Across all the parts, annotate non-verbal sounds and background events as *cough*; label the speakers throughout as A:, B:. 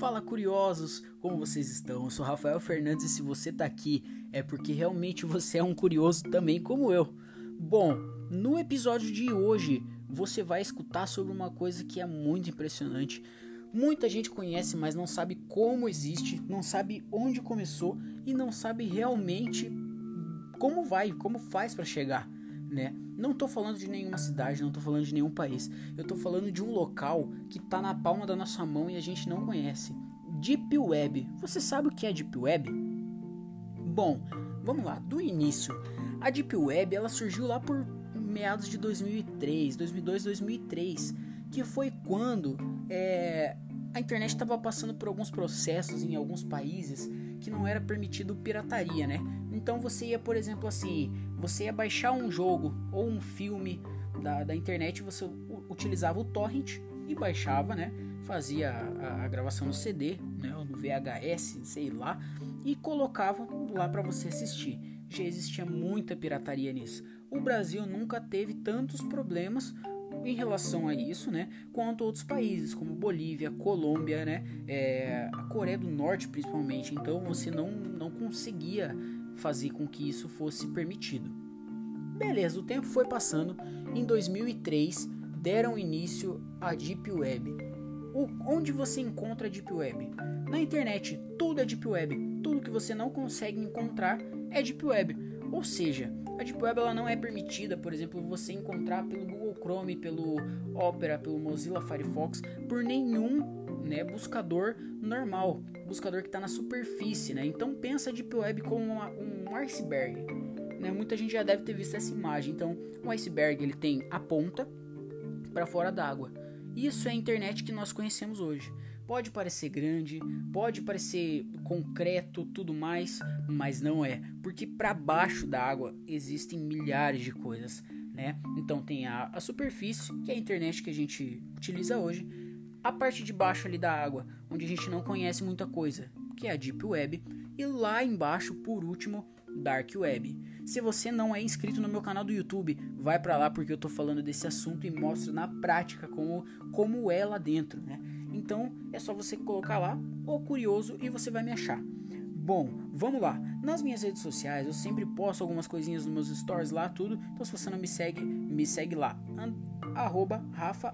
A: Fala curiosos, como vocês estão? Eu sou Rafael Fernandes e se você tá aqui é porque realmente você é um curioso também como eu. Bom, no episódio de hoje você vai escutar sobre uma coisa que é muito impressionante. Muita gente conhece, mas não sabe como existe, não sabe onde começou e não sabe realmente como vai, como faz para chegar, né? Não tô falando de nenhuma cidade, não tô falando de nenhum país. Eu tô falando de um local que tá na palma da nossa mão e a gente não conhece. Deep Web. Você sabe o que é Deep Web? Bom, vamos lá, do início. A Deep Web, ela surgiu lá por meados de 2003, 2002, 2003, que foi quando é, a internet estava passando por alguns processos em alguns países que não era permitido pirataria, né? Então você ia, por exemplo, assim, você ia baixar um jogo ou um filme da, da internet, você utilizava o torrent e baixava, né? Fazia a, a gravação no CD, né? Ou no VHS, sei lá, e colocava lá para você assistir. Já existia muita pirataria nisso. O Brasil nunca teve tantos problemas em relação a isso, né, quanto outros países como Bolívia, Colômbia, né, é, a Coreia do Norte principalmente. Então você não, não conseguia fazer com que isso fosse permitido. Beleza, o tempo foi passando. Em 2003 deram início à Deep Web. O, onde você encontra a Deep Web? Na internet, tudo é Deep Web. Tudo que você não consegue encontrar é Deep Web. Ou seja, a Deep Web ela não é permitida, por exemplo, você encontrar pelo Google Chrome, pelo Opera, pelo Mozilla Firefox, por nenhum né, buscador normal, buscador que está na superfície, né? Então pensa a Deep Web como uma, um iceberg, né? Muita gente já deve ter visto essa imagem. Então, um iceberg ele tem a ponta para fora d'água. Isso é a internet que nós conhecemos hoje. Pode parecer grande, pode parecer concreto, tudo mais, mas não é, porque para baixo da água existem milhares de coisas, né? Então tem a, a superfície, que é a internet que a gente utiliza hoje, a parte de baixo ali da água, onde a gente não conhece muita coisa, que é a Deep Web, e lá embaixo, por último, Dark Web. Se você não é inscrito no meu canal do YouTube, vai para lá porque eu tô falando desse assunto e mostro na prática como, como é lá dentro, né? Então é só você colocar lá o curioso e você vai me achar. Bom, vamos lá. Nas minhas redes sociais eu sempre posto algumas coisinhas nos meus stories lá, tudo. Então se você não me segue, me segue lá. And, arroba Rafa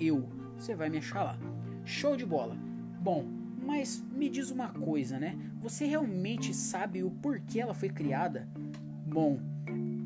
A: eu. Você vai me achar lá. Show de bola. Bom, mas me diz uma coisa, né? Você realmente sabe o porquê ela foi criada? Bom,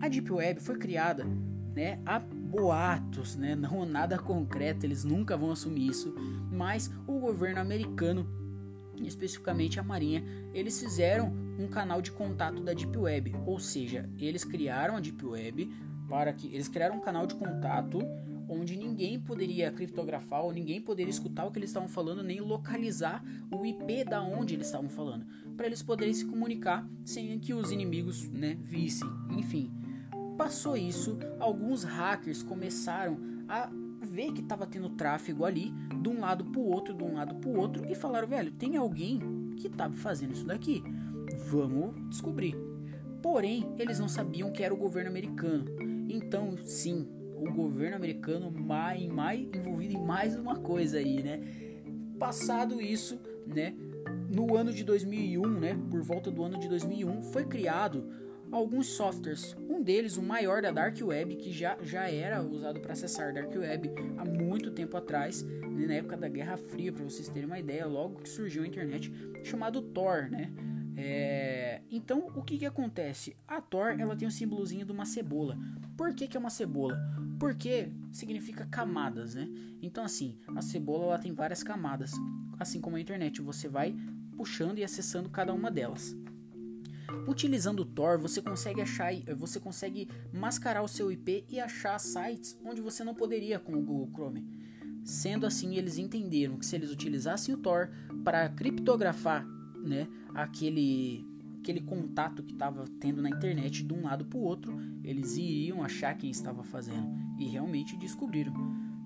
A: a Deep Web foi criada, né, há boatos, né, *laughs* não nada concreto, eles nunca vão assumir isso, mas o governo americano, especificamente a Marinha, eles fizeram um canal de contato da Deep Web, ou seja, eles criaram a Deep Web para que eles criaram um canal de contato onde ninguém poderia criptografar ou ninguém poderia escutar o que eles estavam falando, nem localizar o IP da onde eles estavam falando, para eles poderem se comunicar sem que os inimigos, né, vissem. Enfim, passou isso, alguns hackers começaram a ver que estava tendo tráfego ali, de um lado para o outro, de um lado para o outro, e falaram, velho, tem alguém que estava fazendo isso daqui. Vamos descobrir. Porém, eles não sabiam que era o governo americano. Então, sim, o governo americano mais, mais envolvido em mais uma coisa aí, né? Passado isso, né? No ano de 2001, né? Por volta do ano de 2001, foi criado alguns softwares. Um deles, o maior da Dark Web, que já, já era usado para acessar Dark Web há muito tempo atrás, né? na época da Guerra Fria, para vocês terem uma ideia, logo que surgiu a internet, chamado Tor, né? É... Então, o que que acontece? A Tor, ela tem o um símbolozinho de uma cebola. Por que que é uma cebola? Porque significa camadas, né? Então, assim, a cebola, ela tem várias camadas. Assim como a internet, você vai puxando e acessando cada uma delas. Utilizando o Tor, você consegue achar, você consegue mascarar o seu IP e achar sites onde você não poderia com o Google Chrome. Sendo assim, eles entenderam que se eles utilizassem o Tor para criptografar né, aquele aquele contato que estava tendo na internet de um lado para o outro, eles iriam achar quem estava fazendo e realmente descobriram.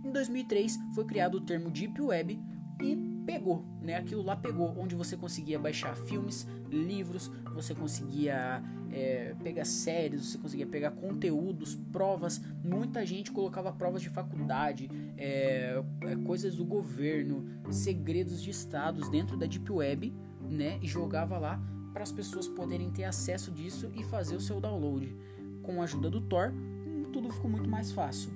A: Em 2003 foi criado o termo Deep Web e pegou, né? Aquilo lá pegou, onde você conseguia baixar filmes, livros, você conseguia é, pegar séries, você conseguia pegar conteúdos, provas. Muita gente colocava provas de faculdade, é, é, coisas do governo, segredos de estados dentro da Deep Web, né? E jogava lá para as pessoas poderem ter acesso disso e fazer o seu download. Com a ajuda do Tor, tudo ficou muito mais fácil.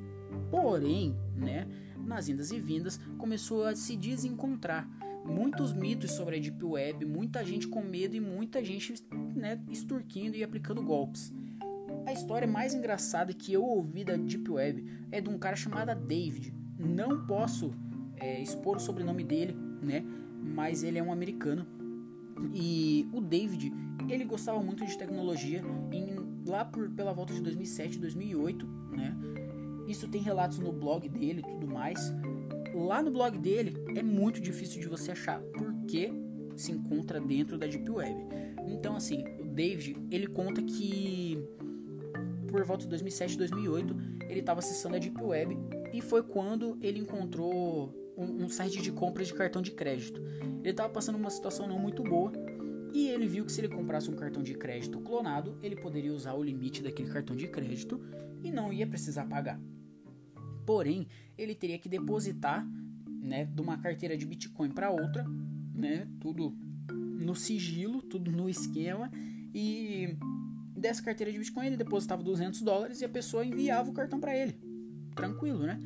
A: Porém, né? nas indas e vindas, começou a se desencontrar. Muitos mitos sobre a Deep Web, muita gente com medo e muita gente né, extorquindo e aplicando golpes. A história mais engraçada que eu ouvi da Deep Web é de um cara chamado David. Não posso é, expor o sobrenome dele, né? Mas ele é um americano. E o David, ele gostava muito de tecnologia. Em, lá por, pela volta de 2007, 2008, né? Isso tem relatos no blog dele e tudo mais. Lá no blog dele é muito difícil de você achar, porque se encontra dentro da Deep Web. Então, assim, o David, ele conta que por volta de 2007, 2008, ele estava acessando a Deep Web e foi quando ele encontrou um, um site de compras de cartão de crédito. Ele estava passando uma situação não muito boa e ele viu que se ele comprasse um cartão de crédito clonado, ele poderia usar o limite daquele cartão de crédito e não ia precisar pagar. Porém, ele teria que depositar, né, de uma carteira de Bitcoin para outra, né, tudo no sigilo, tudo no esquema e dessa carteira de Bitcoin ele depositava 200 dólares e a pessoa enviava o cartão para ele. Tranquilo, né?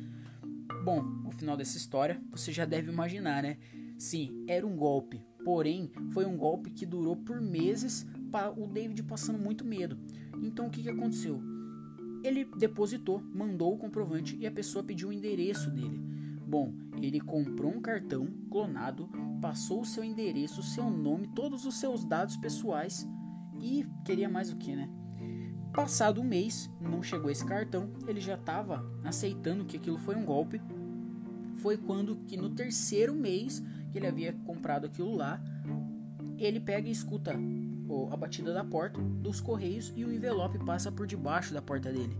A: Bom, o final dessa história você já deve imaginar, né? Sim, era um golpe, porém foi um golpe que durou por meses para o David passando muito medo. Então o que, que aconteceu? Ele depositou, mandou o comprovante e a pessoa pediu o endereço dele. Bom, ele comprou um cartão clonado, passou o seu endereço, seu nome, todos os seus dados pessoais e queria mais o que, né? Passado um mês, não chegou esse cartão, ele já estava aceitando que aquilo foi um golpe. Foi quando que no terceiro mês que ele havia comprado aquilo lá, ele pega e escuta a batida da porta dos correios e o envelope passa por debaixo da porta dele.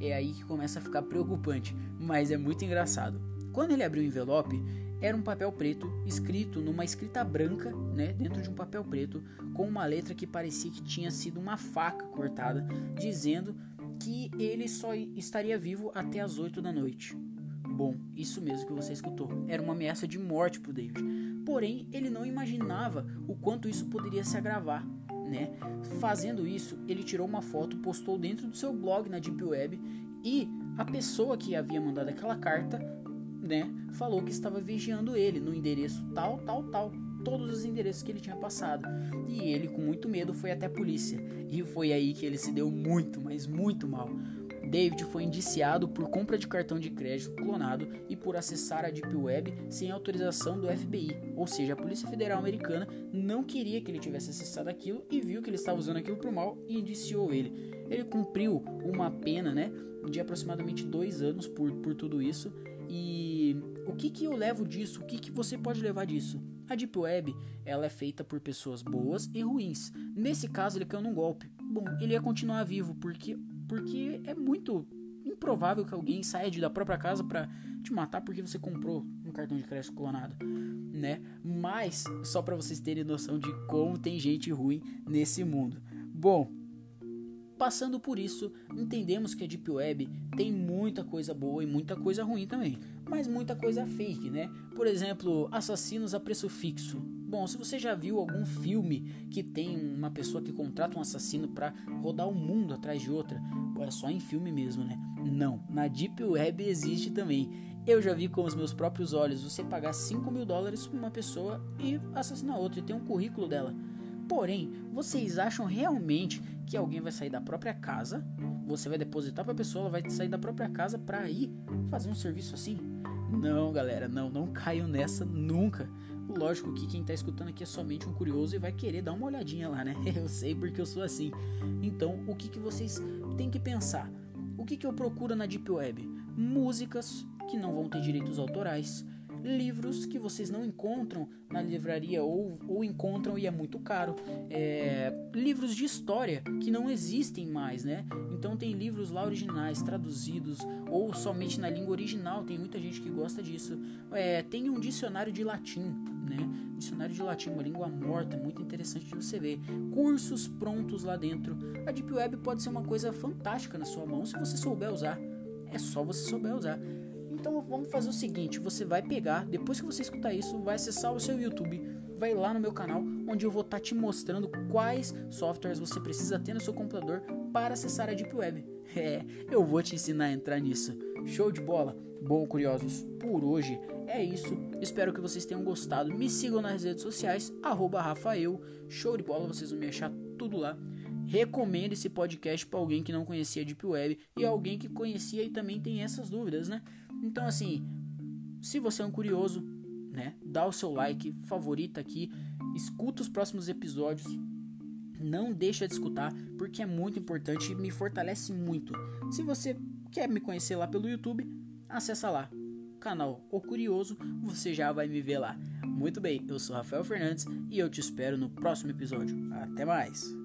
A: É aí que começa a ficar preocupante, mas é muito engraçado. Quando ele abriu o envelope, era um papel preto escrito numa escrita branca, né, dentro de um papel preto, com uma letra que parecia que tinha sido uma faca cortada, dizendo que ele só estaria vivo até as 8 da noite. Bom, isso mesmo que você escutou. Era uma ameaça de morte para David. Porém, ele não imaginava o quanto isso poderia se agravar né? Fazendo isso, ele tirou uma foto, postou dentro do seu blog na Deep Web e a pessoa que havia mandado aquela carta, né, falou que estava vigiando ele no endereço tal, tal, tal, todos os endereços que ele tinha passado. E ele, com muito medo, foi até a polícia. E foi aí que ele se deu muito, mas muito mal. David foi indiciado por compra de cartão de crédito clonado e por acessar a Deep Web sem autorização do FBI, ou seja, a Polícia Federal Americana não queria que ele tivesse acessado aquilo e viu que ele estava usando aquilo para o mal e indiciou ele. Ele cumpriu uma pena, né, de aproximadamente dois anos por, por tudo isso. E o que que eu levo disso? O que que você pode levar disso? A Deep Web, ela é feita por pessoas boas e ruins. Nesse caso, ele caiu num golpe. Bom, ele ia continuar vivo porque porque é muito improvável que alguém saia da própria casa para te matar porque você comprou um cartão de crédito clonado, né? Mas só para vocês terem noção de como tem gente ruim nesse mundo. Bom, passando por isso, entendemos que a Deep Web tem muita coisa boa e muita coisa ruim também, mas muita coisa fake, né? Por exemplo, assassinos a preço fixo Bom, se você já viu algum filme que tem uma pessoa que contrata um assassino para rodar o mundo atrás de outra, é só em filme mesmo, né? Não, na Deep Web existe também. Eu já vi com os meus próprios olhos você pagar 5 mil dólares pra uma pessoa e assassinar outra e ter um currículo dela. Porém, vocês acham realmente que alguém vai sair da própria casa? Você vai depositar pra pessoa, ela vai sair da própria casa pra ir fazer um serviço assim? Não, galera, não, não caiam nessa nunca. Lógico que quem tá escutando aqui é somente um curioso e vai querer dar uma olhadinha lá, né? *laughs* Eu sei porque eu sou assim. Então, o que, que vocês têm que pensar? O que, que eu procuro na Deep Web? Músicas que não vão ter direitos autorais, livros que vocês não encontram na livraria ou, ou encontram e é muito caro. É, livros de história que não existem mais, né? Então tem livros lá originais, traduzidos ou somente na língua original. Tem muita gente que gosta disso. É, tem um dicionário de latim, né? Dicionário de latim, uma língua morta, muito interessante de você ver. Cursos prontos lá dentro. A Deep Web pode ser uma coisa fantástica na sua mão se você souber usar. É só você souber usar. Então vamos fazer o seguinte: você vai pegar, depois que você escutar isso, vai acessar o seu YouTube, vai lá no meu canal, onde eu vou estar tá te mostrando quais softwares você precisa ter no seu computador para acessar a Deep Web. *laughs* É, eu vou te ensinar a entrar nisso. Show de bola? Bom, curiosos, por hoje é isso. Espero que vocês tenham gostado. Me sigam nas redes sociais, Rafael. Show de bola, vocês vão me achar tudo lá. Recomendo esse podcast para alguém que não conhecia Deep Web e alguém que conhecia e também tem essas dúvidas, né? Então, assim, se você é um curioso, né, dá o seu like, favorita aqui, escuta os próximos episódios, não deixa de escutar, porque é muito importante e me fortalece muito. Se você quer me conhecer lá pelo YouTube, acessa lá, canal O Curioso, você já vai me ver lá. Muito bem, eu sou Rafael Fernandes e eu te espero no próximo episódio. Até mais!